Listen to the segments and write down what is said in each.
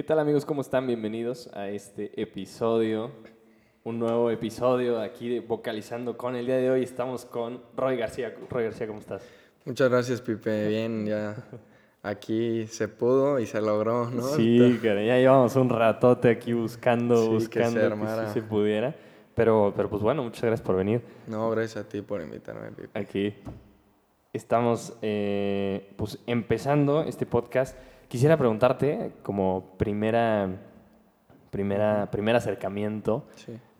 ¿Qué tal amigos? ¿Cómo están? Bienvenidos a este episodio, un nuevo episodio aquí de Vocalizando con. El día de hoy estamos con Roy García. Roy García, ¿cómo estás? Muchas gracias, Pipe. Bien, ya aquí se pudo y se logró, ¿no? Sí, cara, ya llevamos un ratote aquí buscando, buscando que, se, pudiera. Pero, pero pues bueno, muchas gracias por venir. No, gracias a ti por invitarme, Pipe. Aquí estamos eh, pues empezando este podcast. Quisiera preguntarte, como primera, primera, primer acercamiento,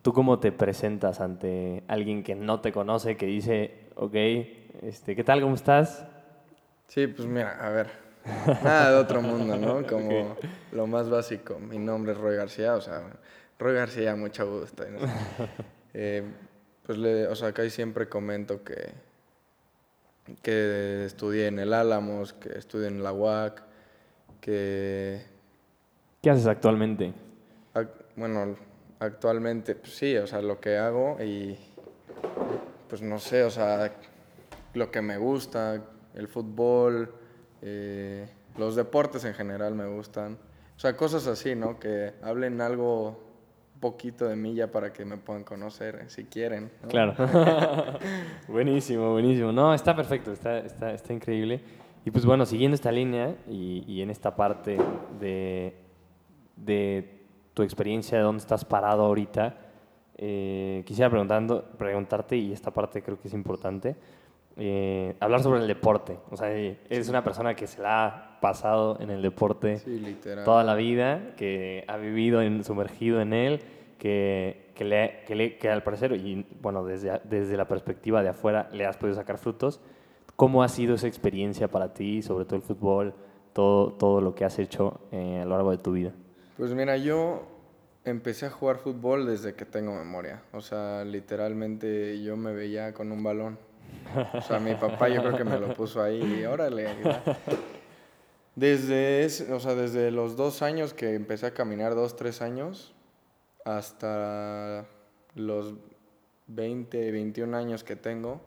¿tú cómo te presentas ante alguien que no te conoce, que dice, ok, este, ¿qué tal, cómo estás? Sí, pues mira, a ver, nada de otro mundo, ¿no? Como lo más básico. Mi nombre es Roy García, o sea, Roy García, mucho gusto. Eh, pues, le, o sea, acá siempre comento que, que estudié en el Álamos, que estudié en la UAC, que... ¿Qué haces actualmente? bueno, actualmente, pues sí, o sea, lo que hago y pues no sé, o sea, lo que me gusta, el fútbol, eh, los deportes en general me gustan. O sea, cosas así, ¿no? Que hablen algo poquito de mí ya para que me puedan conocer, si quieren. Claro. buenísimo, buenísimo. No, está perfecto, está, está, está increíble. Y pues bueno, siguiendo esta línea y, y en esta parte de, de, tu experiencia, de dónde estás parado ahorita, eh, quisiera preguntando, preguntarte, y esta parte creo que es importante, eh, hablar sobre el deporte. O sea, eres una persona que se la ha pasado en el deporte toda la vida, que ha vivido en, sumergido en él, que, que, le, que, le, que al parecer, y bueno, desde, desde la perspectiva de afuera, le has podido sacar frutos. ¿Cómo ha sido esa experiencia para ti, sobre todo el fútbol, todo, todo lo que has hecho eh, a lo largo de tu vida? Pues mira, yo empecé a jugar fútbol desde que tengo memoria. O sea, literalmente yo me veía con un balón. O sea, mi papá yo creo que me lo puso ahí y órale. Desde, o sea, desde los dos años que empecé a caminar, dos, tres años, hasta los 20, 21 años que tengo,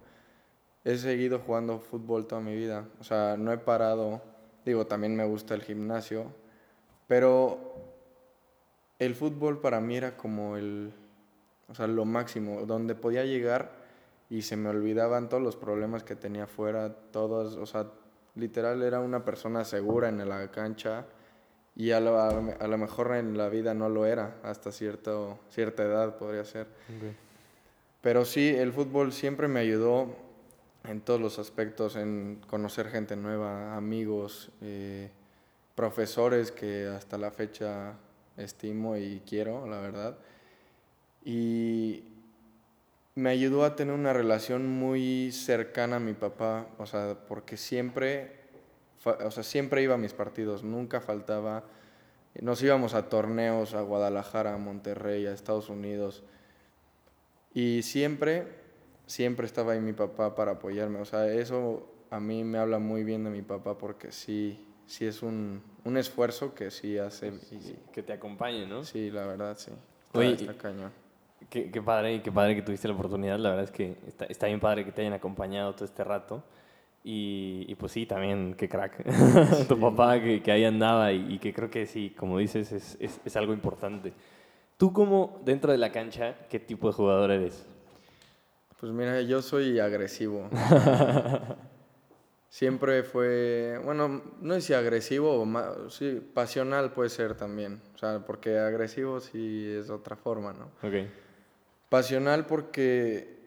he seguido jugando fútbol toda mi vida. O sea, no he parado. Digo, también me gusta el gimnasio. Pero el fútbol para mí era como el, o sea, lo máximo, donde podía llegar y se me olvidaban todos los problemas que tenía fuera, todos, o sea, literal era una persona segura en la cancha y a lo, a lo mejor en la vida no lo era, hasta cierto, cierta edad podría ser. Pero sí, el fútbol siempre me ayudó en todos los aspectos, en conocer gente nueva, amigos, eh, profesores que hasta la fecha estimo y quiero, la verdad. Y me ayudó a tener una relación muy cercana a mi papá, o sea, porque siempre, o sea, siempre iba a mis partidos, nunca faltaba. Nos íbamos a torneos a Guadalajara, a Monterrey, a Estados Unidos. Y siempre siempre estaba ahí mi papá para apoyarme. O sea, eso a mí me habla muy bien de mi papá porque sí, sí es un, un esfuerzo que sí hace. que te acompañe, ¿no? Sí, la verdad, sí. Oye, está cañón. Qué, qué, padre, qué padre que tuviste la oportunidad. La verdad es que está, está bien padre que te hayan acompañado todo este rato. Y, y pues sí, también, qué crack. tu papá que, que, ahí andaba y, y, que creo que sí, como dices, es, es, es algo importante. Tú como dentro de la cancha, ¿qué tipo de jugador eres? Pues mira, yo soy agresivo. Siempre fue, bueno, no sé si agresivo o sí, pasional puede ser también. O sea, porque agresivo sí es otra forma, ¿no? Ok. Pasional porque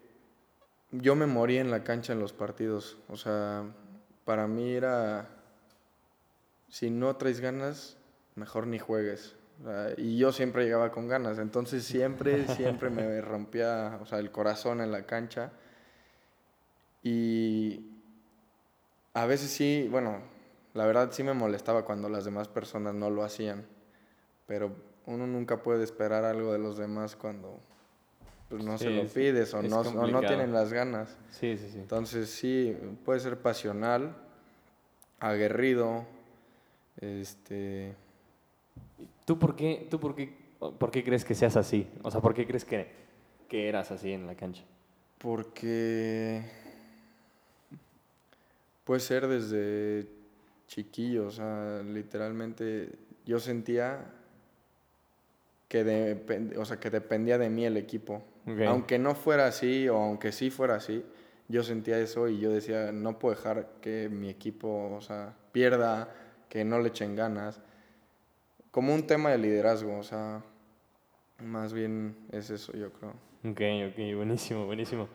yo me morí en la cancha en los partidos. O sea, para mí era, si no traes ganas, mejor ni juegues y yo siempre llegaba con ganas, entonces siempre, siempre me rompía, o sea, el corazón en la cancha. Y a veces sí, bueno, la verdad sí me molestaba cuando las demás personas no lo hacían, pero uno nunca puede esperar algo de los demás cuando pues, no se lo pides o no, o no, tienen las ganas. Sí, sí, sí. Entonces sí, puede ser pasional, aguerrido, este ¿Tú por qué, tú por qué, por qué crees que seas así? O sea, ¿por qué crees que, que eras así en la cancha? Porque puede ser desde chiquillo, o sea, literalmente yo sentía que, depend- o sea, que dependía de mí el equipo. Aunque no fuera así o aunque sí fuera así, yo sentía eso y yo decía, no puedo dejar que mi equipo, o sea, pierda, que no le echen ganas. Como un tema de liderazgo, o sea, más bien es eso, yo creo. Ok, ok, buenísimo, buenísimo.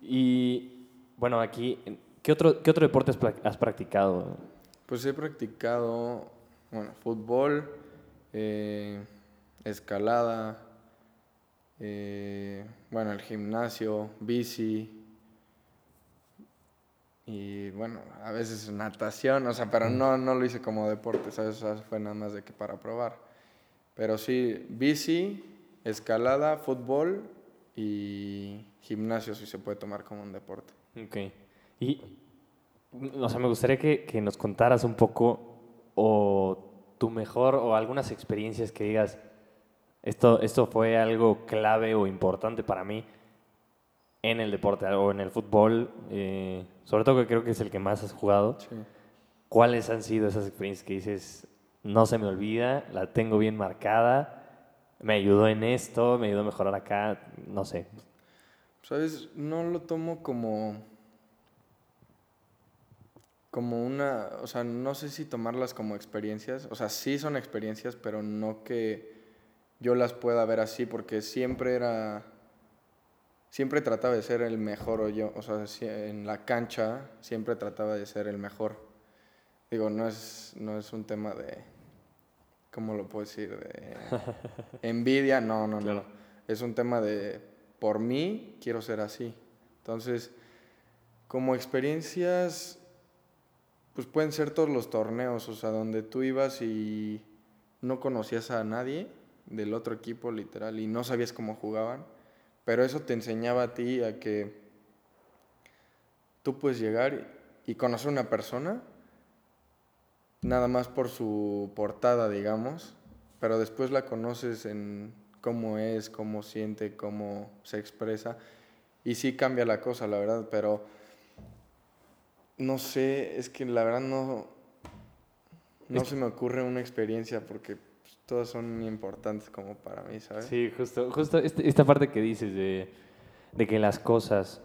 Y bueno, aquí, ¿qué otro, qué otro deporte has, practicado? Pues he practicado, bueno, fútbol, eh, escalada, eh, bueno, el gimnasio, bici y bueno, a veces natación, o sea, pero no, no lo hice como deporte, ¿sabes? O sea, fue nada más de que para probar. Pero sí, bici, escalada, fútbol y gimnasio si se puede tomar como un deporte. Ok. Y, o sea, me gustaría que, que nos contaras un poco o tu mejor o algunas experiencias que digas, esto, esto fue algo clave o importante para mí en el deporte o en el fútbol, eh, sobre todo que creo que es el que más has jugado. Sí. ¿Cuáles han sido esas experiencias que dices, no se me olvida, la tengo bien marcada, me ayudó en esto, me ayudó a mejorar acá, no sé? ¿Sabes? No lo tomo como. Como una. O sea, no sé si tomarlas como experiencias. O sea, sí son experiencias, pero no que yo las pueda ver así, porque siempre era. Siempre trataba de ser el mejor o yo. O sea, en la cancha siempre trataba de ser el mejor. Digo, no es, no es un tema de. ¿Cómo lo puedo decir? De envidia, no, no, Claro. no. Es un tema de, por mí, quiero ser así. Entonces, como experiencias, pues pueden ser todos los torneos, o sea, donde tú ibas y no conocías a nadie del otro equipo, literal, y no sabías cómo jugaban, pero eso te enseñaba a ti a que tú puedes llegar y conocer a una persona nada más por su portada, digamos, pero después la conoces en cómo es, cómo siente, cómo se expresa, y sí cambia la cosa, la verdad, pero no sé, es que la verdad no, no se me ocurre una experiencia porque todas son importantes como para mí, ¿sabes? Sí, justo, justo este- esta parte que dices de, de que las cosas,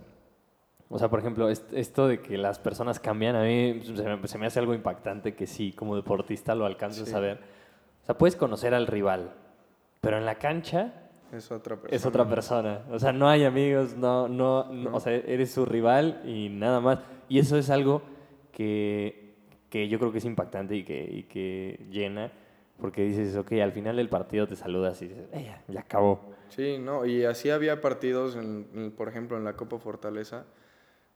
o sea, por ejemplo, est- esto de que las personas cambian, a mí se me, se me hace algo impactante que sí, como deportista lo alcanzas Sí. a ver. O sea, puedes conocer al rival, pero en la cancha Es otra persona. es otra persona. O sea, no hay amigos, no, no, no, No. o sea, eres su rival y nada más. Y eso es algo que, que yo creo que es impactante y que, y que llena, porque dices, ok, al final del partido te saludas y dices, "Eh, ya, ya acabó. Sí, no, y así había partidos, en, en- por ejemplo, en la Copa Fortaleza,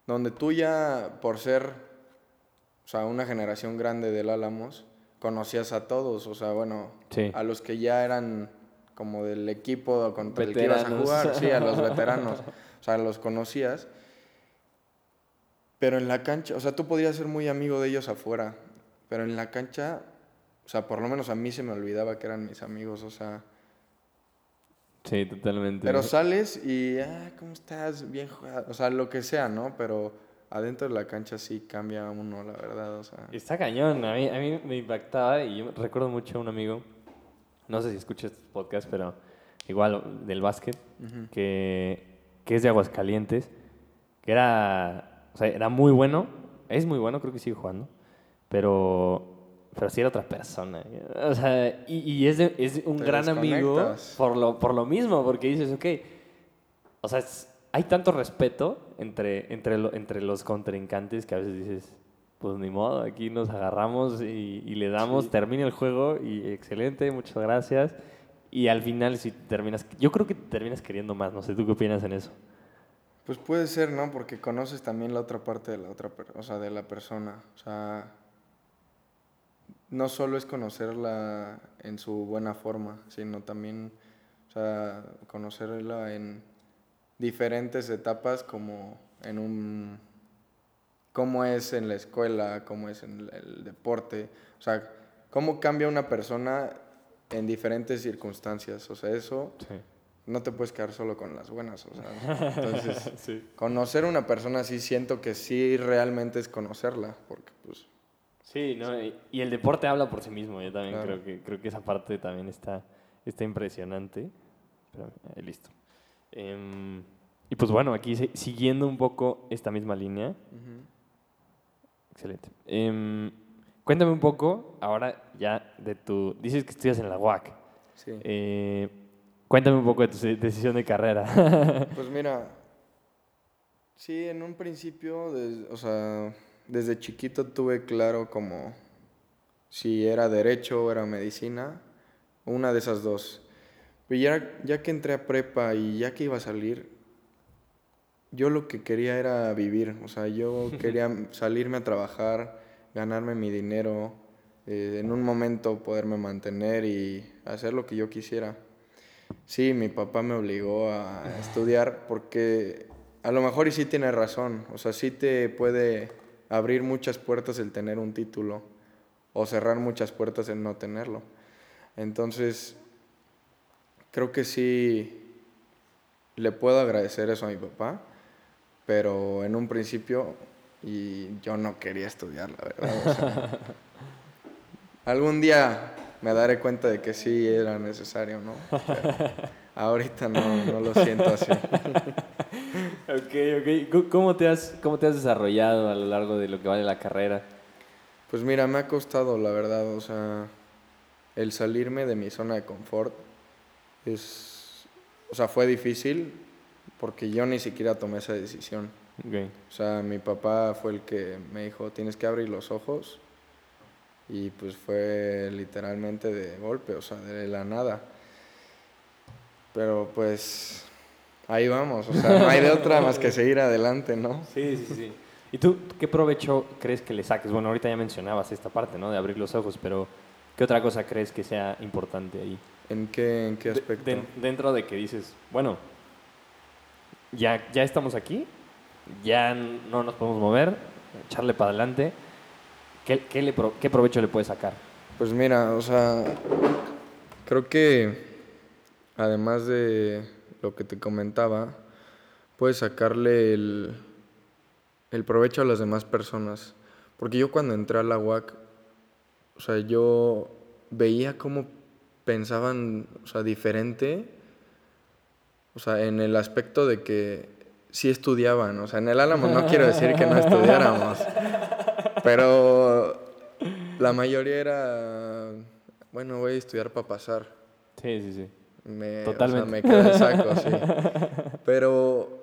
donde tú ya, por ser, o sea, una generación grande del Álamos, conocías a todos, o sea, bueno, Sí. a los que ya eran como del equipo contra el que ibas a jugar, sí, a los veteranos, o sea, los conocías, pero en la cancha, o sea, tú podías ser muy amigo de ellos afuera, pero en la cancha, o sea, por lo menos a mí se me olvidaba que eran mis amigos, o sea... Sí, totalmente. Pero sales y, ah, ¿cómo estás? Bien jugado. O sea, lo que sea, ¿no? Pero adentro de la cancha sí cambia uno, la verdad. O sea, Está cañón. A mí, a mí me impactaba y yo recuerdo mucho a un amigo, no sé si escuchas este podcast, pero igual del básquet, que, que es de Aguascalientes, que era, o sea, era muy bueno, es muy bueno, creo que sigue jugando, pero, pero sí era otra persona. O sea, y, y es, de- es un Te gran amigo por lo, por lo mismo, porque dices, ok, o sea, es- hay tanto respeto entre, entre, lo- entre los contrincantes que a veces dices, pues ni modo, aquí nos agarramos y, y le damos, Sí. termina el juego y excelente, muchas gracias. Y al final si terminas, yo creo que terminas queriendo más, no sé, ¿tú qué opinas en eso? Pues puede ser, ¿no? Porque conoces también la otra parte de la otra, o sea, de la persona. O sea, no solo es conocerla en su buena forma, sino también, o sea, conocerla en diferentes etapas como en un cómo es en la escuela, cómo es en el- deporte, o sea, cómo cambia una persona en diferentes circunstancias, o sea, eso Sí. no te puedes quedar solo con las buenas, o sea, entonces sí. conocer una persona sí siento que sí realmente es conocerla, porque pues Sí, no, y, el deporte habla por sí mismo. Yo también creo, que, creo que esa parte también está, está impresionante. Pero, eh, listo. Em, y pues bueno, aquí si- siguiendo un poco esta misma línea. Ujú. Excelente. Em, cuéntame un poco ahora ya de tu... Dices que estudias en la UAC. Sí. Eh, cuéntame un poco de tu decisión de carrera. Pues mira, sí, en un principio, o sea, desde chiquito tuve claro como si era derecho o era medicina, una de esas dos. Pero ya, ya que entré a prepa y ya que iba a salir, yo lo que quería era vivir, o sea, yo quería salirme a trabajar, ganarme mi dinero, eh, en un momento poderme mantener y hacer lo que yo quisiera. Sí, mi papá me obligó a estudiar porque a lo mejor y sí tiene razón, o sea, sí te puede abrir muchas puertas el tener un título o cerrar muchas puertas el no tenerlo. Entonces, creo que sí le puedo agradecer eso a mi papá, pero en un principio y yo no quería estudiar, la verdad. o sea, algún día me daré cuenta de que sí era necesario, ¿no? Pero ahorita no, no lo siento así. ok, ok. ¿Cómo- ¿Cómo te, has, ¿Cómo te has desarrollado a lo largo de lo que va de la carrera? Pues mira, me ha costado, la verdad, o sea, el salirme de mi zona de confort es, o sea, fue difícil porque yo ni siquiera tomé esa decisión. Ok. O sea, mi papá fue el que me dijo, tienes que abrir los ojos. Y pues fue literalmente de golpe, o sea, de la nada. Pero pues ahí vamos, o sea, no hay de otra más que seguir adelante, ¿no? Sí, sí, sí. ¿Y tú qué provecho crees que le saques? Bueno, ahorita ya mencionabas esta parte, ¿no? De abrir los ojos, pero ¿qué otra cosa crees que sea importante ahí? ¿En qué, en qué aspecto? de- dentro de que dices, bueno, ya, ya estamos aquí, ya no nos podemos mover, echarle para adelante. ¿Qué, qué, le pro- ¿Qué provecho le puedes sacar? Pues mira, o sea, creo que además de lo que te comentaba, puedes sacarle el, el provecho a las demás personas. Porque yo cuando entré a la UAC, o sea, yo veía cómo pensaban, o sea, diferente, o sea, en el aspecto de que sí estudiaban, o sea, en el Álamo no quiero decir que no estudiáramos, pero la mayoría era, bueno, voy a estudiar para pasar. Sí, sí, sí. Me, o sea, Totalmente. me queda el saco, sí. Pero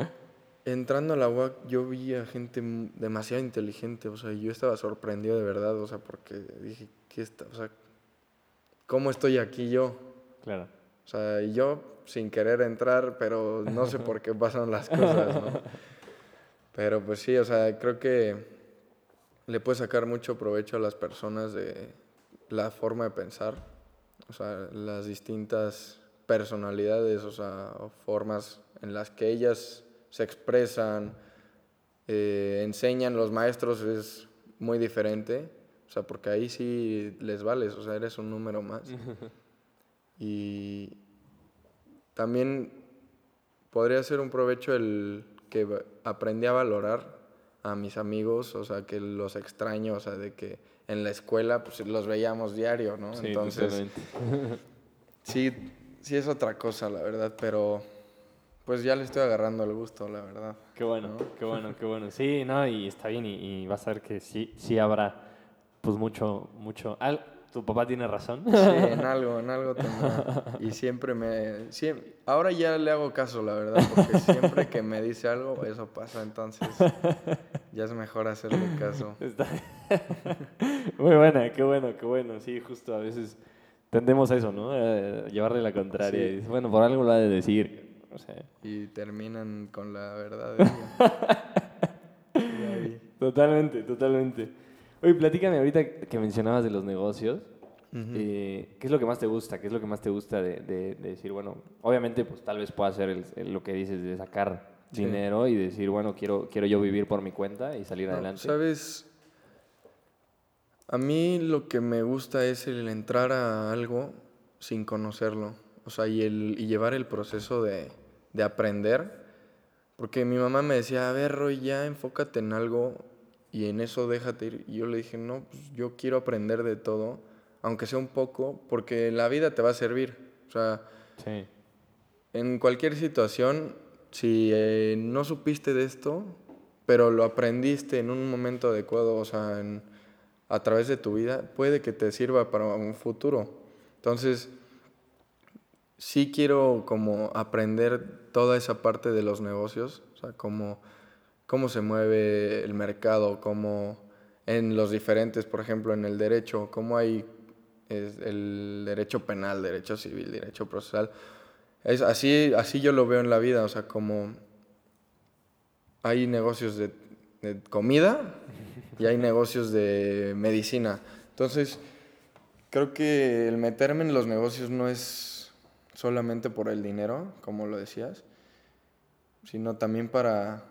entrando a la UAC yo vi a gente demasiado inteligente, o sea, yo estaba sorprendido de verdad, o sea, porque dije, ¿qué está? O sea, ¿cómo estoy aquí yo? Claro. O sea, y yo sin querer entrar, pero no sé por qué pasan las cosas, ¿no? Pero pues sí, o sea, creo que le puede sacar mucho provecho a las personas de la forma de pensar, o sea, las distintas personalidades, o sea, formas en las que ellas se expresan, eh, enseñan, los maestros es muy diferente, o sea, porque ahí sí les vales, o sea, eres un número más. Y también podría ser un provecho el que aprendí a valorar a mis amigos, o sea, que los extraño, o sea, de que en la escuela pues los veíamos diario, ¿no? Sí, Entonces, totalmente. sí, sí es otra cosa, la verdad, pero pues ya le estoy agarrando el gusto, la verdad. Qué bueno, qué bueno, qué bueno. Sí, no, y está bien, y, y vas a ver que sí, sí habrá, pues mucho, mucho. al- tu papá tiene razón. Sí, en algo, en algo tendrá. Y siempre me... siem- ahora ya le hago caso, la verdad, porque siempre que me dice algo, eso pasa, entonces ya es mejor hacerle caso. Está- Muy buena, qué bueno, qué bueno. Sí, justo a veces tendemos a eso, ¿no? A llevarle la contraria. Sí. Y dices, bueno, por algo lo ha de decir. O sea, Y terminan con la verdad. totalmente, totalmente. Oye, platícame ahorita que mencionabas de los negocios. eh, ¿Qué es lo que más te gusta? ¿Qué es lo que más te gusta de, de- de decir, bueno, obviamente, pues tal vez pueda ser el- el- lo que dices de sacar Sí. dinero y decir, bueno, quiero, quiero yo vivir por mi cuenta y salir No, adelante? ¿Sabes? A mí lo que me gusta es el entrar a algo sin conocerlo. O sea, y, el, y llevar el proceso de, de aprender. Porque mi mamá me decía, a ver, Roy, ya enfócate en algo y en eso déjate ir. Y yo le dije, no, pues yo quiero aprender de todo, aunque sea un poco, porque la vida te va a servir. O sea, Sí. en cualquier situación, si eh, no supiste de esto, pero lo aprendiste en un momento adecuado, o sea, en- a través de tu vida, puede que te sirva para un futuro. Entonces, sí quiero como aprender toda esa parte de los negocios, o sea, cómo, cómo se mueve el mercado, cómo en los diferentes, por ejemplo, en el derecho, cómo hay el derecho penal, derecho civil, derecho procesal. Es así, así yo lo veo en la vida, o sea, como hay negocios de comida y hay negocios de medicina. Entonces, creo que el meterme en los negocios no es solamente por el dinero, como lo decías, sino también para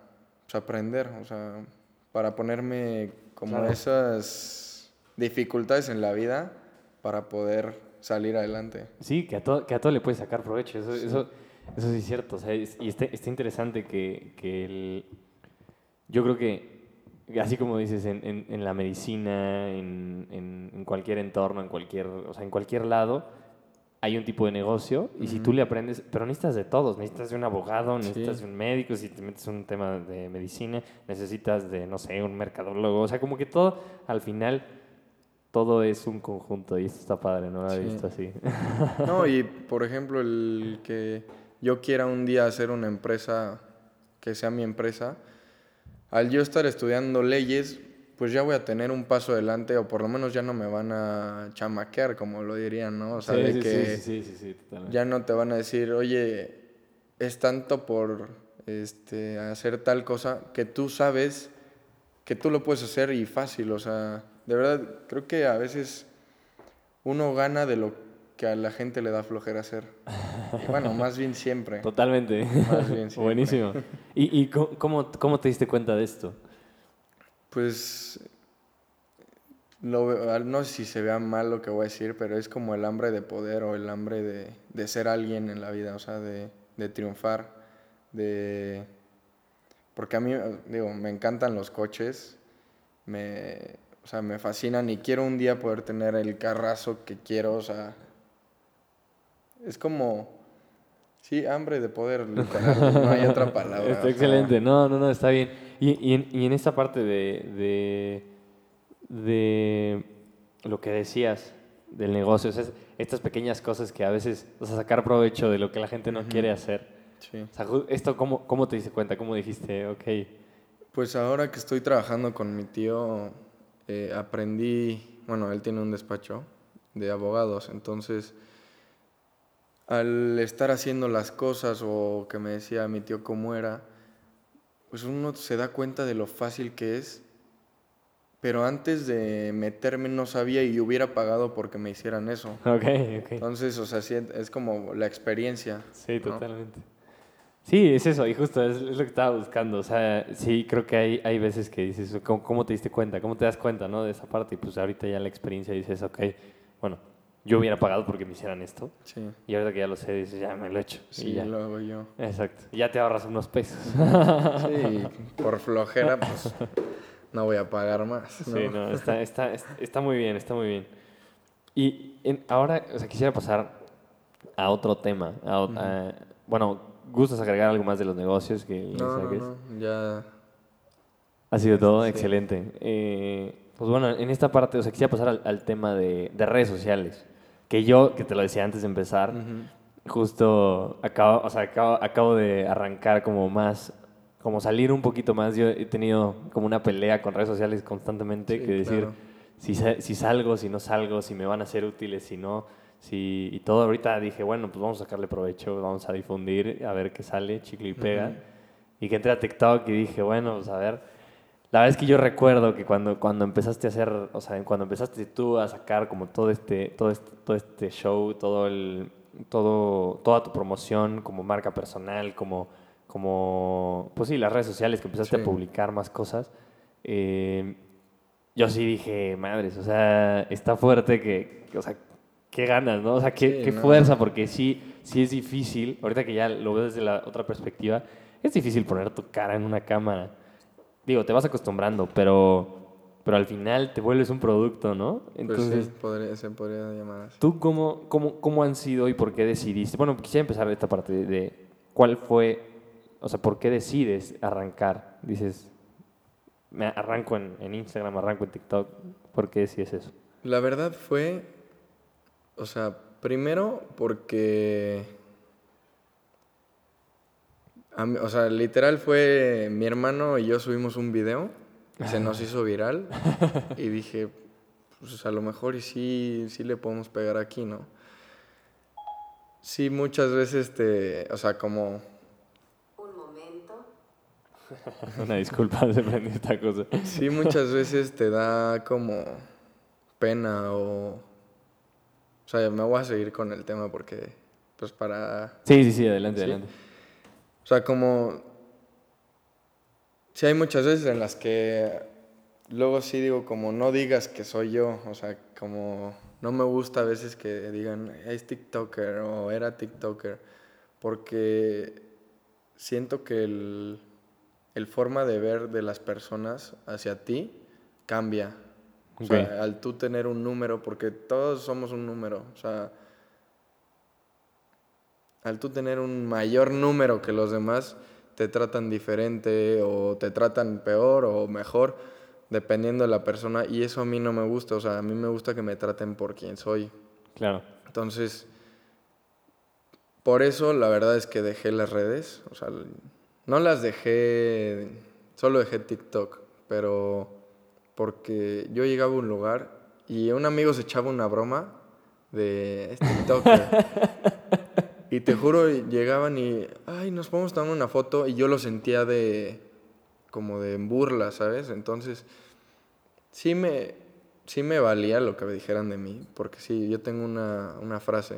pues, aprender, o sea, para ponerme como Claro. esas dificultades en la vida para poder salir adelante. Sí, que a, todo, que a todo le puedes sacar provecho. Eso, eso, eso sí es cierto. O sea, es- y está, está interesante que, que el... Yo creo que, así como dices, en, en- en la medicina, en, cualquier entorno, en cualquier, o sea, en cualquier lado, hay un tipo de negocio y si tú le aprendes, pero necesitas de todos, necesitas de un abogado, necesitas Sí. de un médico, si te metes en un tema de medicina, necesitas de, no sé, un mercadólogo, o sea, como que todo, al final, todo es un conjunto y esto está padre, no lo había Sí. visto así. No, y por ejemplo, el que yo quiera un día hacer una empresa que sea mi empresa, al yo estar estudiando leyes, pues ya voy a tener un paso adelante o por lo menos ya no me van a chamaquear, como lo dirían, ¿no? O sea, Sí, de sí, que sí, sí, sí, sí, totalmente. ya no te van a decir, oye, es tanto por este, hacer tal cosa que tú sabes que tú lo puedes hacer y fácil, o sea, de verdad, creo que a veces uno gana de lo que a la gente le da flojera hacer. bueno, más bien siempre. Totalmente. Más bien siempre. Buenísimo. ¿Y, y cómo- cómo, te diste cuenta de esto? Pues lo al- no sé si se vea mal lo que voy a decir, pero es como el hambre de poder o el hambre de, de ser alguien en la vida, o sea, de, de triunfar, de... Porque a mí, digo, me encantan los coches, me, o sea, me fascinan y quiero un día poder tener el carrazo que quiero, o sea, es como, sí, hambre de poder, no hay otra palabra. Está excelente. No, no, no, está bien. Y, y en, y en esta parte de, de, de lo que decías del negocio, o sea, es- estas pequeñas cosas que a veces, o sea, sacar provecho de lo que la gente no quiere hacer. Sí. O sea, esto, ¿cómo, ¿cómo te diste cuenta? ¿Cómo dijiste, ok? Pues ahora que estoy trabajando con mi tío, eh, aprendí, bueno, él tiene un despacho de abogados, entonces al estar haciendo las cosas o que me decía mi tío cómo era, pues uno se da cuenta de lo fácil que es, pero antes de meterme no sabía y hubiera pagado porque me hicieran eso. Ok, ok. Entonces, o sea, sí, es como la experiencia. Sí, ¿no? totalmente. Sí, es eso, y justo es, es lo que estaba buscando. O sea, sí, creo que hay, hay veces que dices, ¿cómo, cómo te diste cuenta? ¿Cómo te das cuenta, no? De esa parte. Y pues ahorita ya la experiencia dices, ok, bueno, yo hubiera pagado porque me hicieran esto. Sí, Y ahorita que ya lo sé, dices, ya me lo he hecho. y sí, ya. lo hago yo. Exacto. Y ya te ahorras unos pesos. Sí, por flojera, pues no voy a pagar más. ¿no? Sí, no, está, está, está, muy bien, está muy bien. Y en- ahora, o sea, quisiera pasar a otro tema. a bueno, ¿gustas agregar algo más de los negocios que No, no, ya. Ha sido todo, Sí. excelente. Eh, pues bueno, en esta parte, o sea, quisiera pasar al, al tema de, de redes sociales. Que yo, que te lo decía antes de empezar, Ujú. justo acabo, o sea, acabo, acabo de arrancar como más, como salir un poquito más. Yo he tenido como una pelea con redes sociales constantemente, Sí, que decir claro. si, si salgo, si no salgo, si me van a ser útiles, si no, si, y todo. Ahorita dije, bueno, pues vamos a sacarle provecho, vamos a difundir, a ver qué sale, chicle y pega. Ujú. Y que entré a TikTok y dije, bueno, pues a ver. La verdad es que yo recuerdo que cuando, cuando empezaste a hacer, o sea, cuando empezaste tú a sacar como todo este, todo este, todo este show, todo el, todo, toda tu promoción como marca personal, como, como, pues sí, las redes sociales, que empezaste Sí. a publicar más cosas, eh, yo sí dije, madres, o sea, está fuerte que, o sea, qué ganas, ¿no? O sea, qué, Sí, qué no. fuerza, porque sí, sí es difícil, ahorita que ya lo veo desde la otra perspectiva, es difícil poner tu cara en una cámara. Digo, te vas acostumbrando, pero, pero al final te vuelves un producto, ¿no? Pues Entonces, sí, podría- se podría llamar así. ¿tú cómo, cómo, cómo han sido y por qué decidiste? Bueno, quisiera empezar esta parte de, de cuál fue, o sea, ¿por qué decides arrancar? Dices, me arranco en, en Instagram, arranco en TikTok, ¿por qué decides eso? La verdad fue, o sea, primero porque, mí- o sea, literal fue mi hermano y yo subimos un video, y se nos hizo viral y dije, pues a lo mejor y sí, sí le podemos pegar aquí, ¿no? Sí, muchas veces te, o sea, como, Un momento. Una disculpa, se prendió esta cosa. sí, muchas veces te da como pena o, o sea, me voy a seguir con el tema porque, pues para Sí, sí, sí, adelante, Sí. adelante. O sea, como... Sí hay muchas veces en las que luego sí digo como no digas que soy yo, o sea, como no me gusta a veces que digan es TikToker o era TikToker, porque siento que el, el forma de ver de las personas hacia ti cambia. O sea, al tú tener un número, porque todos somos un número, o sea, al tú tener un mayor número que los demás, te tratan diferente o te tratan peor o mejor, dependiendo de la persona. Y eso a mí no me gusta, o sea, a mí me gusta que me traten por quien soy. Claro. Entonces, por eso la verdad es que dejé las redes, o sea, no las dejé, solo dejé TikTok, pero porque yo llegaba a un lugar y un amigo se echaba una broma de es TikToker. y te juro, llegaban y, ay, nos podemos tomar una foto y yo lo sentía de, como de burla, ¿sabes? Entonces, sí me, sí me valía lo que me dijeran de mí, porque sí, yo tengo una, una frase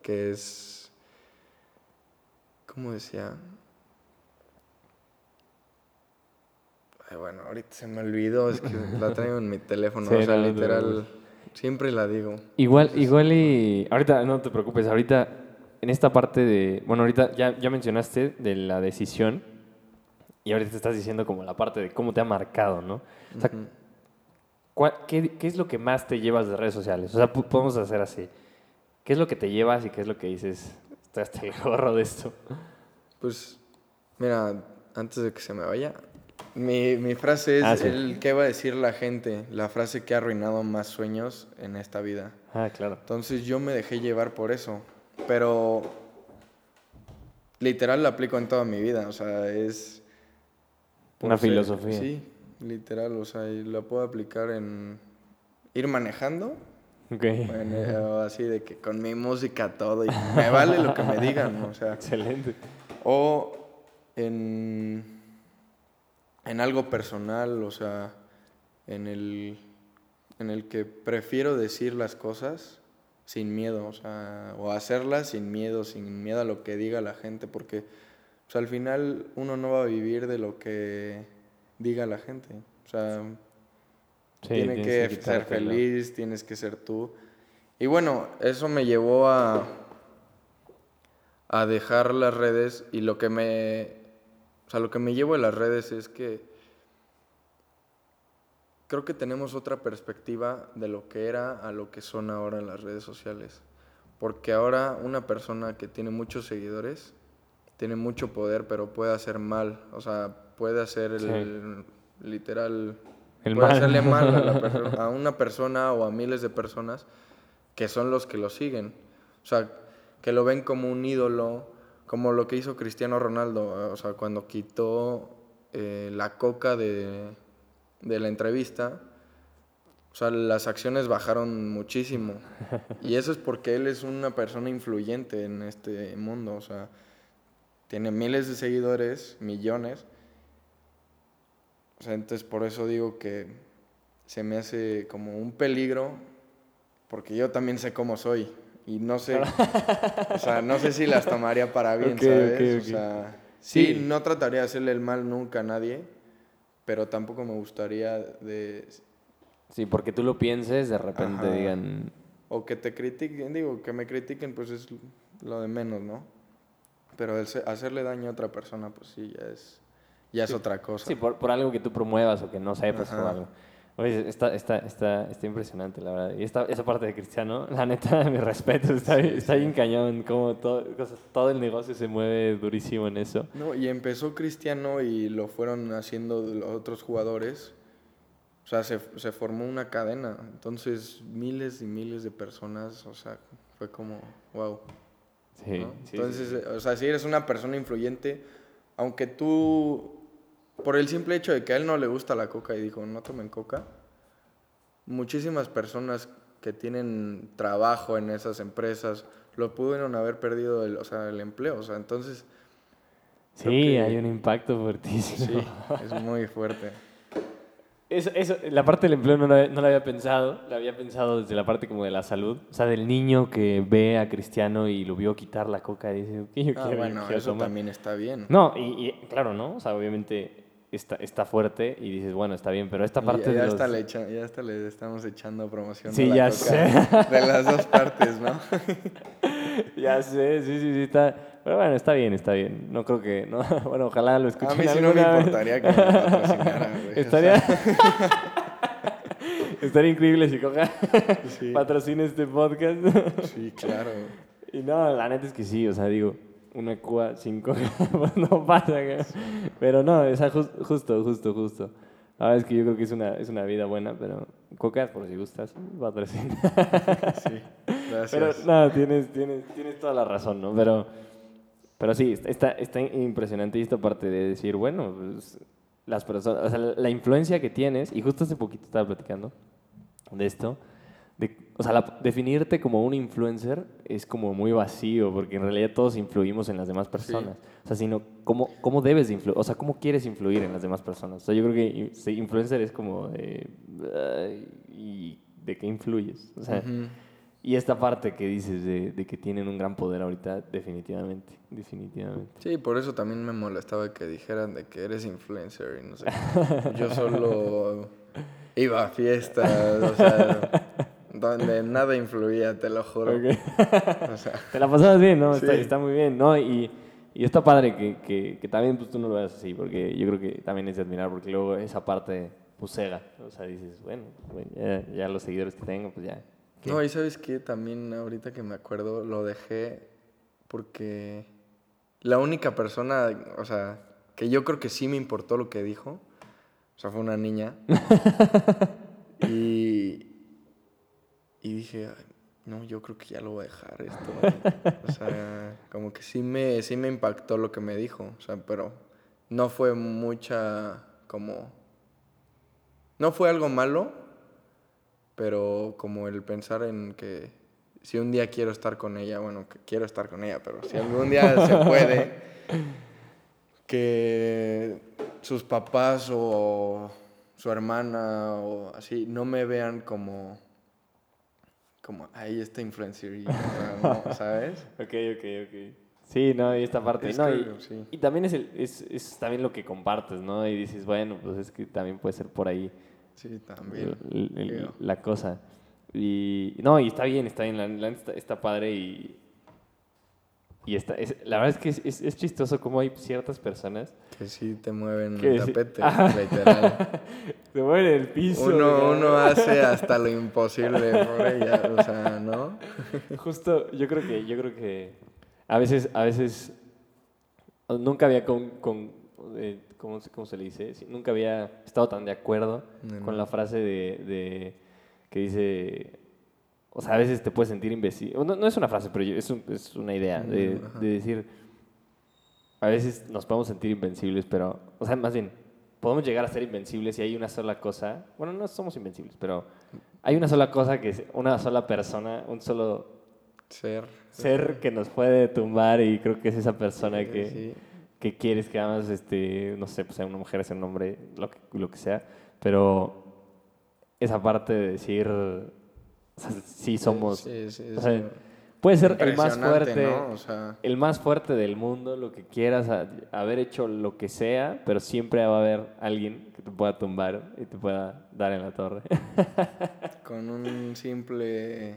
que es, ¿cómo decía? Ay, bueno, ahorita se me olvidó, es que la traigo en mi teléfono, Sí, o sea, no, no te literal, siempre la digo. Igual, igual y ahorita no te preocupes, ahorita en esta parte de, bueno, ahorita ya, ya mencionaste de la decisión y ahorita te estás diciendo como la parte de cómo te ha marcado, ¿no? O sea, Ujú. ¿cuál- qué, qué es lo que más te llevas de redes sociales? O sea, podemos hacer así. ¿Qué es lo que te llevas y qué es lo que dices? Estoy hasta el gorro de esto. Pues, mira, antes de que se me vaya, mi, mi frase es Ah, sí. el que va a decir la gente, la frase que ha arruinado más sueños en esta vida. Ah, claro. Entonces yo me dejé llevar por eso, pero literal la aplico en toda mi vida, o sea, es... Una ser- filosofía. Sí, literal, o sea, y la puedo aplicar en ir manejando, Ok. en, eh, así de que con mi música todo, y me vale lo que me digan, o sea... Excelente. O en, en algo personal, o sea, en el, en el que prefiero decir las cosas sin miedo, o sea, o hacerlas sin miedo, sin miedo a lo que diga la gente, porque pues, al final uno no va a vivir de lo que diga la gente. O sea, Sí, tiene tienes que, ser feliz, tienes que ser tú. Y bueno, eso me llevó a, a dejar las redes y lo que me, o sea, lo que me llevo de las redes es que creo que tenemos otra perspectiva de lo que era a lo que son ahora las redes sociales. Porque ahora una persona que tiene muchos seguidores tiene mucho poder, pero puede hacer mal. O sea, puede hacer el literal El puede mal. hacerle mal a, la a una persona o a miles de personas que son los que lo siguen. O sea, que lo ven como un ídolo, como lo que hizo Cristiano Ronaldo. O sea, cuando quitó eh, la coca de, de la entrevista, o sea, las acciones bajaron muchísimo. Y eso es porque él es una persona influyente en este mundo. O sea, tiene miles de seguidores, millones. O sea, entonces por eso digo que se me hace como un peligro, porque yo también sé cómo soy. Y no sé, o sea, no sé si las tomaría para bien, Ok, ¿sabes? O sea, sí, Sí. no trataría de hacerle el mal nunca a nadie, pero tampoco me gustaría de... Sí, porque tú lo pienses, de repente Ajá. digan, O que te critiquen, digo, que me critiquen, pues es lo de menos, ¿no? Pero el hacerle daño a otra persona, pues sí, ya es, ya es otra cosa. Sí, por, por algo que tú promuevas o que no sepas o Ajá. algo. Oye, está, está, está, está impresionante, la verdad. Y esta, esa parte de Cristiano, la neta, mi respeto, está, bien- está bien cañón, como todo, todo el negocio se mueve durísimo en eso. No, y empezó Cristiano y lo fueron haciendo los otros jugadores. O sea, se, se formó una cadena. Entonces, miles y miles de personas, o sea, fue como, wow. Sí, ¿no? sí, Entonces, sí, sí. o sea, si eres una persona influyente, aunque tú, por el simple hecho de que a él no le gusta la coca y dijo, no tomen coca, muchísimas personas que tienen trabajo en esas empresas lo pudieron haber perdido el, o sea, el empleo. O sea, entonces, Sí, que- hay un impacto fuertísimo. sí, es muy fuerte. Eso, eso, la parte del empleo no la, no la había pensado, la había pensado desde la parte como de la salud, o sea, del niño que ve a Cristiano y lo vio quitar la coca y dice, "Ok, yo Ah, quiero, bueno, quiero eso tomar". también está bien. No, y, y claro, ¿no? O sea, obviamente está, está fuerte y dices, bueno, está bien, pero esta parte ya, de ya los- hasta le echa- ya hasta le estamos echando promoción. Sí, a la ya coca sé. De las dos partes, ¿no? Ya sé, sí, sí, sí, está... Pero bueno, está bien, está bien. No creo que... No, bueno, ojalá lo A escuchen mí sí no me vez. importaría que me patrocinara, güey. o Estaría... sea, Estaría increíble si Coca Sí. patrocina este podcast. Sí, claro. Y no, la neta es que sí, o sea, digo, una Cuba sin Coca, pues no pasa. Pero no, jus- justo, justo, justo. Verdad es que yo creo que es una, es una vida buena, pero Coca, por si gustas, patrocina. Sí, Pero gracias. no, tienes, tienes, tienes toda la razón, ¿no? Pero, pero sí, está, está impresionante esta parte de decir, bueno, pues, las personas, o sea, la influencia que tienes, y justo hace poquito estaba platicando de esto, o sea, la- definirte como un influencer es como muy vacío, porque en realidad todos influimos en las demás personas. O sea, sino, ¿cómo, cómo debes de influir? O sea, ¿cómo quieres influir en las demás personas? O sea, yo creo que influencer es como, de, ¿y de qué influyes? O sea, y esta parte que dices de, de que tienen un gran poder ahorita, definitivamente, definitivamente. Sí, por eso también me molestaba que dijeran de que eres influencer y no sé. Yo solo iba a fiestas, o sea, donde nada influía, te lo juro. Ok. O sea, Te la pasabas bien, ¿no? Está, Sí. está muy bien, ¿no? Y, y está padre que, que, que también pues, tú no lo veas así, porque yo creo que también es de admirar, porque luego esa parte pues cega. O sea, dices, bueno, ya, ya los seguidores que tengo, pues ya. ¿qué? no, y sabes qué, también ahorita que me acuerdo, lo dejé porque la única persona, o sea, que yo creo que sí me importó lo que dijo, o sea, fue una niña. y, dije, "Ay, no, yo creo que ya lo voy a dejar esto. o sea, como que sí me, sí me impactó lo que me dijo, o sea, pero no fue mucha como... No fue algo malo, pero como el pensar en que si un día quiero estar con ella, bueno, que quiero estar con ella, pero si algún día se puede, que sus papás o su hermana o así no me vean como como ahí está influencer y, no, ¿sabes? Ok, ok, ok. Sí, no, y esta parte. Es no, que, y, sí. y también es, el, es, es también lo que compartes, ¿no? Y dices, bueno, pues es que también puede ser por ahí Sí, también. el- el- la cosa. Y no, y está bien, está bien, la, la está, está padre y, y está, es- la verdad es que es, es, es chistoso cómo hay ciertas personas Que sí te mueven el tapete, literal. se mueven en el piso. Uno, uno hace hasta lo imposible por ella, o sea, ¿no? Justo, yo creo que, yo creo que a veces, a veces nunca había con, con eh, ¿cómo, se- cómo se le dice? Sí, nunca había estado tan de acuerdo con la frase de, de- que dice, o sea, a veces te puedes sentir imbécil. No, no es una frase, pero yo- es, un- es una idea de, Mm, ajá. de decir, a veces nos podemos sentir invencibles, pero, o sea, más bien, podemos llegar a ser invencibles si hay una sola cosa. Bueno, no somos invencibles, pero hay una sola cosa que es una sola persona, un solo Ser. ser que nos puede tumbar y creo que es esa persona Sí, que, sí. que quieres que amas, este, no sé, pues sea una mujer, sea un hombre, lo que, lo que sea, pero esa parte de decir, o sea, sí somos, Sí, sí, o sí. sea, puede ser el más fuerte, ¿no? O sea, el más fuerte del mundo, lo que quieras, a- haber hecho lo que sea, pero siempre va a haber alguien que te pueda tumbar y te pueda dar en la torre. con un simple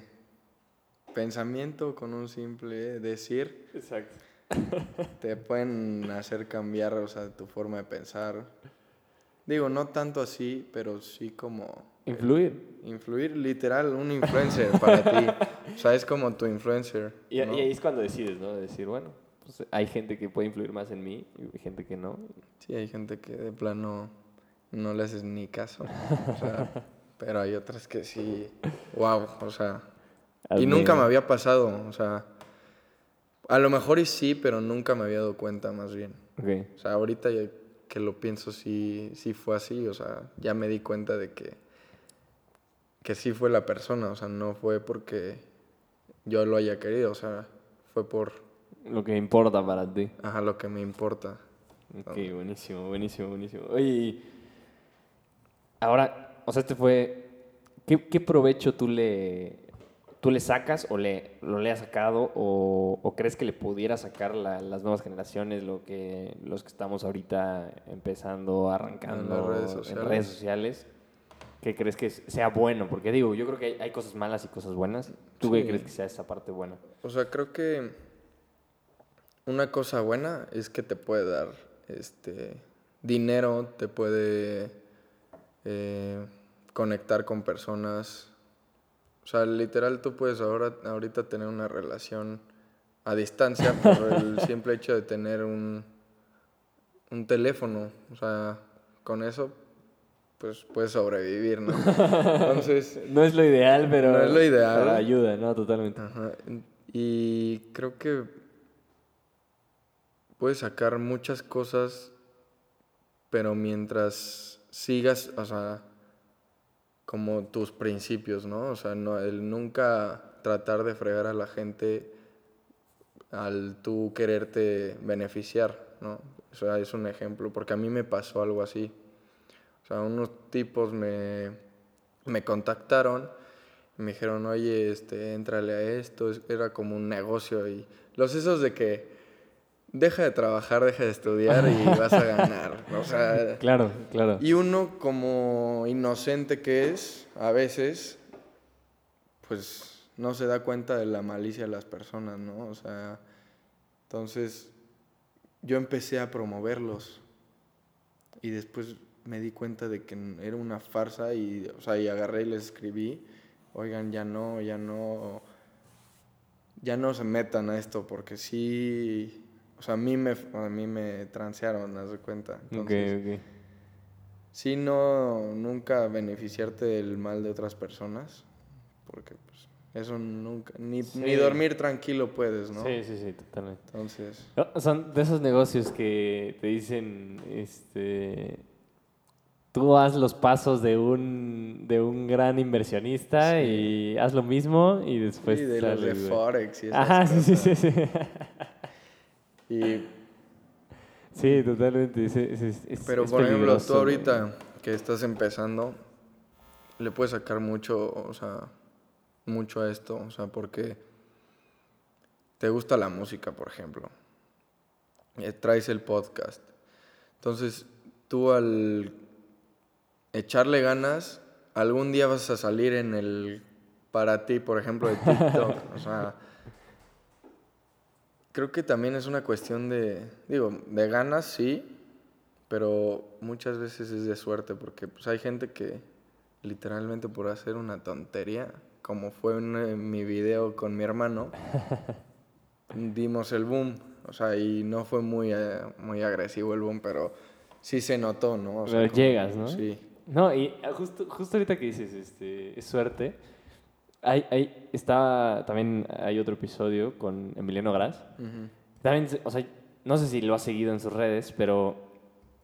pensamiento, con un simple decir, Exacto. te pueden hacer cambiar, o sea, tu forma de pensar. Digo, no tanto así, pero sí como Influir. influir, literal, un influencer para ti. O sea, es como tu influencer. Y, ¿no? y ahí es cuando decides, ¿no? Decir, bueno, pues hay gente que puede influir más en mí y hay gente que no. Sí, hay gente que de plano no le haces ni caso. O sea, pero hay otras que sí, wow, o sea, y nunca me había pasado, o sea, a lo mejor y sí, pero nunca me había dado cuenta más bien. Ok. O sea, ahorita ya que lo pienso sí, sí fue así, o sea, ya me di cuenta de que, que sí fue la persona, o sea, no fue porque yo lo haya querido, o sea, fue por, Lo que importa para ti. ajá, lo que me importa. Ok, buenísimo, buenísimo, buenísimo. Oye, ahora, o sea, este fue, ¿qué, qué provecho tú le, tú le sacas o le, lo le has sacado o, o crees que le pudiera sacar la- las nuevas generaciones, lo que, los que estamos ahorita empezando, arrancando redes en redes sociales? ¿Qué crees que sea bueno? Porque digo, yo creo que hay, cosas malas y cosas buenas. ¿Tú qué crees que sea esa parte buena? O sea, creo que una cosa buena es que te puede dar este dinero, te puede eh, conectar con personas. O sea, literal tú puedes ahora ahorita tener una relación a distancia por el simple hecho de tener un, un teléfono. O sea, con eso pues puedes sobrevivir, ¿no? Entonces, No es lo ideal, pero, No es lo ideal. pero ayuda, ¿no? Totalmente. Ajá, Y creo que puedes sacar muchas cosas, pero mientras sigas, o sea, como tus principios, ¿no? O sea, no, el nunca tratar de fregar a la gente al tú quererte beneficiar, ¿no? O sea, es un ejemplo, porque a mí me pasó algo así. O sea, unos tipos me, me contactaron me dijeron, oye, este, éntrale a esto. Es- Era como un negocio y los esos de que deja de trabajar, deja de estudiar y vas a ganar. O sea, Claro, claro. y uno como inocente que es, a veces, pues no se da cuenta de la malicia de las personas, ¿no? O sea, entonces yo empecé a promoverlos y después me di cuenta de que era una farsa y, o sea, y agarré y les escribí, oigan, ya no, ya no, ya no se metan a esto porque sí, o sea, a mí me, a mí me transearon, haz de cuenta. Entonces, ok, ok. Sí, no, nunca beneficiarte del mal de otras personas, porque pues, eso nunca, ni, Sí. ni dormir tranquilo puedes, ¿no? Sí, sí, sí, totalmente. Entonces, Son de esos negocios que te dicen, este, tú haz los pasos de un, de un gran inversionista Sí. y haz lo mismo y después sí, de los de güey. Forex y esas Ajá, sí, sí, cosas. sí, sí. Y, Sí, totalmente. es- es- es- es- pero es por ejemplo, tú ahorita que estás empezando, le puedes sacar mucho, o sea, mucho a esto, o sea, porque te gusta la música, por ejemplo. eh, traes el podcast. Entonces, tú al echarle ganas, algún día vas a salir en el para ti, por ejemplo, de TikTok. o sea, creo que también es una cuestión de, digo, de ganas, sí, pero muchas veces es de suerte, porque pues, hay gente que literalmente por hacer una tontería, como fue en, mi video con mi hermano, dimos el boom. O sea, y no fue muy, eh, muy agresivo el boom, pero sí se notó, ¿no? O sea, Pero como- llegas, ¿no? Sí. No, y ah, justo, justo ahorita que dices, este, es suerte. Hay, hay, estaba, también hay otro episodio con Emiliano Gras. También, o sea, no sé si lo ha seguido en sus redes, pero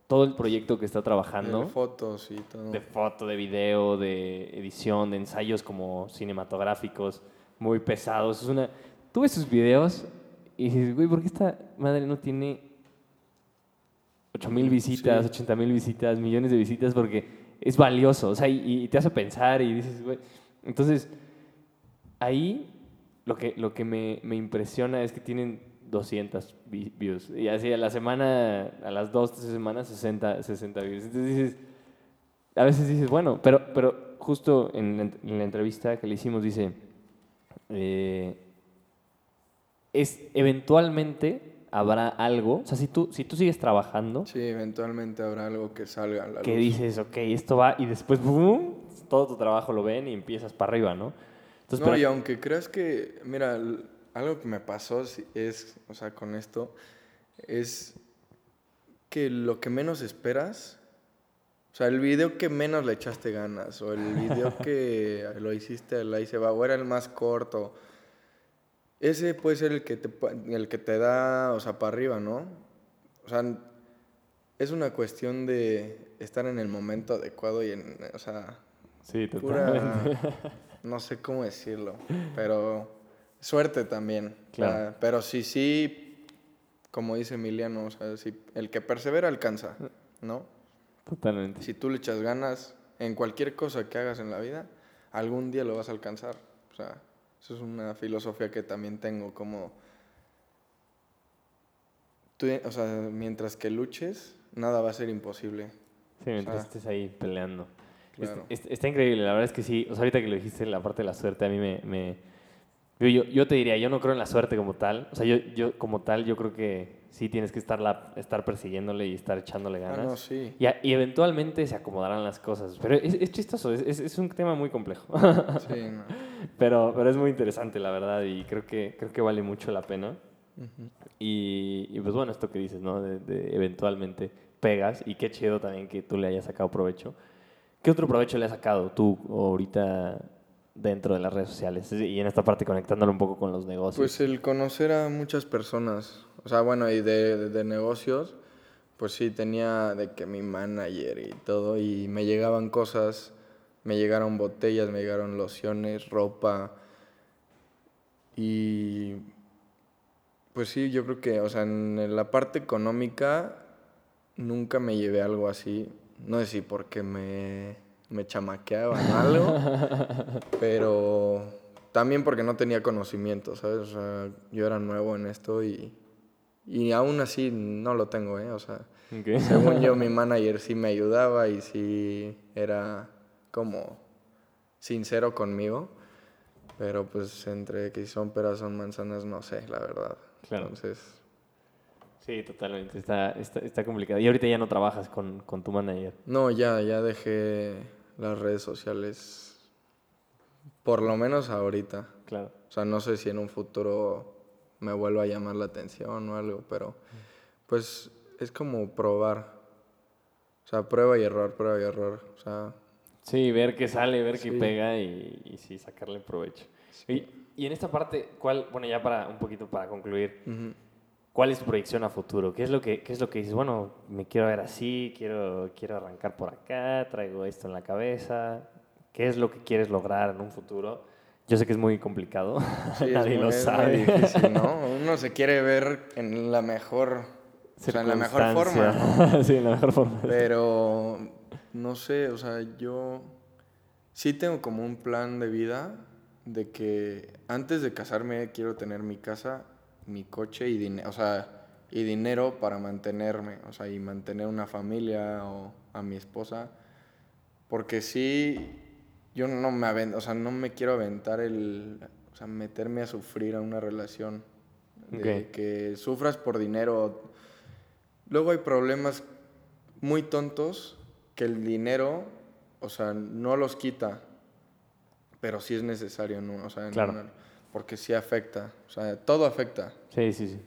todo el proyecto que está trabajando, De fotos y todo. de foto, de video, de edición, de ensayos como cinematográficos, muy pesados. Es una... Tú ves sus videos y dices, güey, ¿por qué esta madre no tiene 8 mil visitas, Sí. 80 mil visitas, millones de visitas? Porque es valioso, o sea, y, te hace pensar y dices, güey. Entonces, ahí lo que, lo que me, me impresiona es que tienen 200 vi- views. Y así a la semana, a las dos, tres semanas, 60, 60 views. Entonces dices, a veces dices, bueno, pero, pero justo en, la ent- en la entrevista que le hicimos dice, eh, es eventualmente habrá algo, o sea, si tú, si tú sigues trabajando, Sí, eventualmente habrá algo que salga a la que luz. dices, ok, esto va, y después, boom, todo tu trabajo lo ven y empiezas para arriba, ¿no? Entonces, no, pero- y aunque creas que, mira, algo que me pasó es, o sea, con esto, es que lo que menos esperas, o sea, el video que menos le echaste ganas, o el video que lo hiciste, la hice va, o era el más corto, ese puede ser el que te, el que te da, o sea, para arriba, ¿no? O sea, es una cuestión de estar en el momento adecuado y en, o sea, sí, pura, no sé cómo decirlo, pero suerte también. Claro. pero sí, sí, como dice Emiliano, o sea, si el que persevera alcanza, ¿no? Totalmente. Si tú le echas ganas en cualquier cosa que hagas en la vida, algún día lo vas a alcanzar. O sea, eso es una filosofía que también tengo como... Tú, o sea, mientras que luches, nada va a ser imposible. Sí, mientras sea, estés ahí peleando. Claro. es- está increíble, la verdad es que sí. O sea, ahorita que lo dijiste, la parte de la suerte a mí me... me- yo, yo, yo te diría, yo no creo en la suerte como tal. O sea, yo, yo como tal, yo creo que sí tienes que estar, la, estar persiguiéndole y estar echándole Ah, ganas. no, sí. y, a- y eventualmente se acomodarán las cosas. Pero es, es chistoso, es, es- un tema muy complejo. Sí, no. pero, pero es muy interesante, la verdad, y creo que, creo que vale mucho la pena. Ujú. Y, y, pues bueno, esto que dices, ¿no? De, de eventualmente pegas y qué chido también que tú le hayas sacado provecho. ¿Qué otro provecho le has sacado tú ahorita dentro de las redes sociales y en esta parte conectándolo un poco con los negocios? Pues el conocer a muchas personas, o sea, bueno, y de, de- de negocios, pues sí, tenía de que mi manager y todo, y me llegaban cosas, me llegaron botellas, me llegaron lociones, ropa, y pues sí, yo creo que, o sea, en la parte económica nunca me llevé algo así, no sé si porque me, me chamaqueaban algo, pero también porque no tenía conocimiento, ¿sabes? O sea, yo era nuevo en esto y, y aún así no lo tengo, ¿eh? O sea, Ok. según yo mi manager sí me ayudaba y sí era como sincero conmigo, pero pues entre que son peras son manzanas no sé, la verdad. Claro. Entonces, Sí, totalmente. Está, está, está complicado. Y ahorita ya no trabajas con, con tu manager. no, ya, ya dejé las redes sociales, por lo menos ahorita. Claro. O sea, no sé si en un futuro me vuelva a llamar la atención o algo, pero pues es como probar. O sea, prueba y error, prueba y error. O sea, Sí, ver qué sale, ver qué Sí. pega y, y sí, sacarle provecho. Y, y en esta parte, ¿cuál, bueno, ya para un poquito para concluir, ujú. ¿cuál es tu proyección a futuro? ¿Qué es lo que, qué es lo que dices? Bueno, me quiero ver así, quiero, quiero arrancar por acá, traigo esto en la cabeza. ¿Qué es lo que quieres lograr en un futuro? Yo sé que es muy complicado, Sí, nadie muy- lo sabe. difícil, ¿no? Uno se quiere ver en la mejor, o sea, en la mejor forma, sí, en la mejor forma. Pero no sé, o sea, yo sí tengo como un plan de vida de que antes de casarme quiero tener mi casa, mi coche y dinero, o sea, y dinero para mantenerme, o sea, y mantener una familia o a mi esposa, porque sí yo no me aven- o sea, no me quiero aventar el, o sea, meterme a sufrir a una relación de Ok. que sufras por dinero. Luego hay problemas muy tontos que el dinero, o sea, no los quita, pero sí es necesario, ¿no? O sea, Claro. porque sí afecta, o sea, todo afecta, Sí, sí, sí.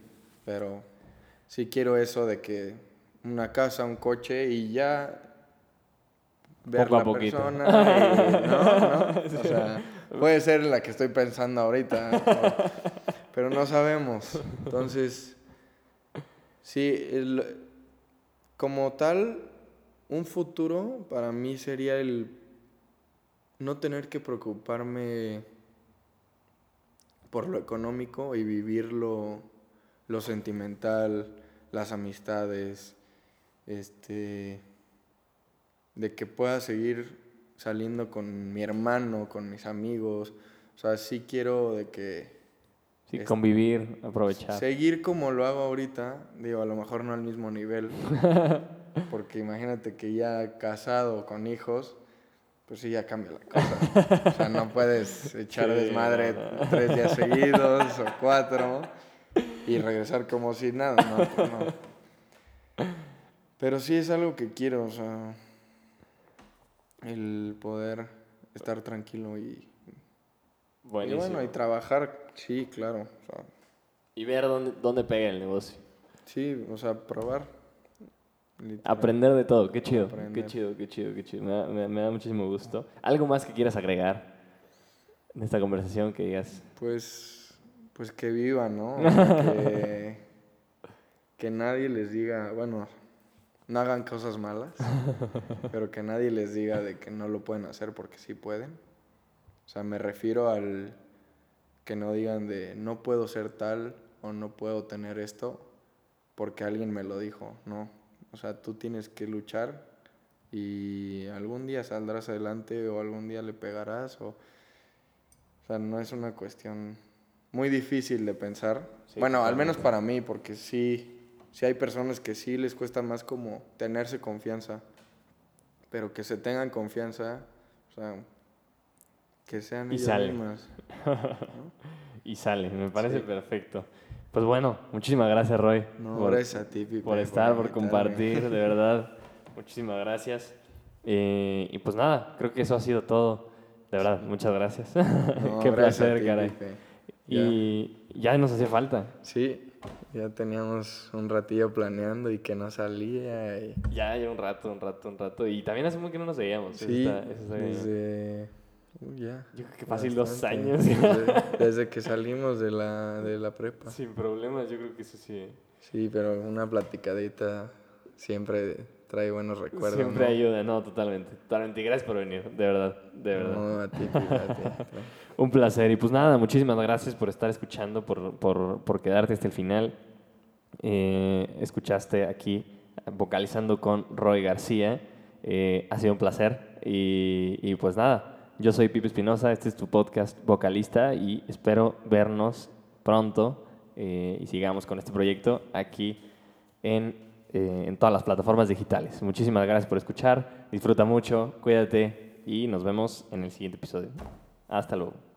pero sí quiero eso de que una casa, un coche y ya ver Poco a la poquito. persona y- no, no, o sea, puede ser la que estoy pensando ahorita, o- pero no sabemos. Entonces, sí, el- como tal, un futuro para mí sería el no tener que preocuparme por lo económico y vivir lo, lo sentimental, las amistades, este, de que pueda seguir saliendo con mi hermano, con mis amigos, o sea, sí quiero de que Sí, Es- convivir, aprovechar. seguir como lo hago ahorita, digo, a lo mejor no al mismo nivel, porque imagínate que ya casado con hijos, pues sí, ya cambia la cosa. O sea, no puedes echar Sí, desmadre no. tres días seguidos o cuatro. y regresar como si nada, no, pues no. Pero sí es algo que quiero, o sea, el poder estar tranquilo y, bueno, y trabajar, sí, claro, o sea, Y ver dónde, dónde pega el negocio. sí, o sea, probar. literal. Aprender de todo, qué chido, qué chido, qué chido, qué chido. Me da, me- me da muchísimo gusto. ¿Algo más que quieras agregar en esta conversación que digas? Pues, pues que vivan, ¿no? que, que nadie les diga, bueno, no hagan cosas malas, pero que nadie les diga de que no lo pueden hacer porque sí pueden. O sea, me refiero al que no digan de no puedo ser tal o no puedo tener esto porque alguien me lo dijo, no. O sea, tú tienes que luchar y algún día saldrás adelante o algún día le pegarás o... O sea, no es una cuestión muy difícil de pensar. Sí, bueno, al menos para mí, porque sí, sí hay personas que sí les cuesta más como tenerse confianza. Pero que se tengan confianza, o sea, que sean Y ellas sale. mismas. Y sale, me parece Sí. perfecto. Pues bueno, muchísimas gracias, Roy. No, por- gracias a ti, Pipe, por estar, por invitarme. compartir, de verdad. Muchísimas gracias. Eh, y pues nada, creo que eso ha sido todo. De verdad, muchas gracias. No, Qué gracias placer, ti, caray. Pipe. Y ya nos hacía falta. Sí, ya teníamos un ratillo planeando y que no salía. y- Ya, ya un rato, un rato, un rato. Y también hace mucho que no nos veíamos. Eso Sí, está- eso está bien. desde... Uy, ya. Yo creo que fácil dos años. Desde, desde que salimos de la, de la prepa. Sin problemas, yo creo que eso sí. Sí, pero una platicadita siempre trae buenos recuerdos. Siempre ¿no? ayuda, no, totalmente. Totalmente. Y gracias por venir, de verdad, de verdad. No, a ti, a ti. Un placer. Y pues nada, muchísimas gracias por estar escuchando, por, por, por quedarte hasta el final. Eh, escuchaste aquí vocalizando con Roy García. Eh, ha sido un placer. Y, y pues nada, yo soy Pipe Espinosa, este es tu podcast vocalista y espero vernos pronto eh, y sigamos con este proyecto aquí en, eh, en todas las plataformas digitales. Muchísimas gracias por escuchar, disfruta mucho, cuídate y nos vemos en el siguiente episodio. Hasta luego.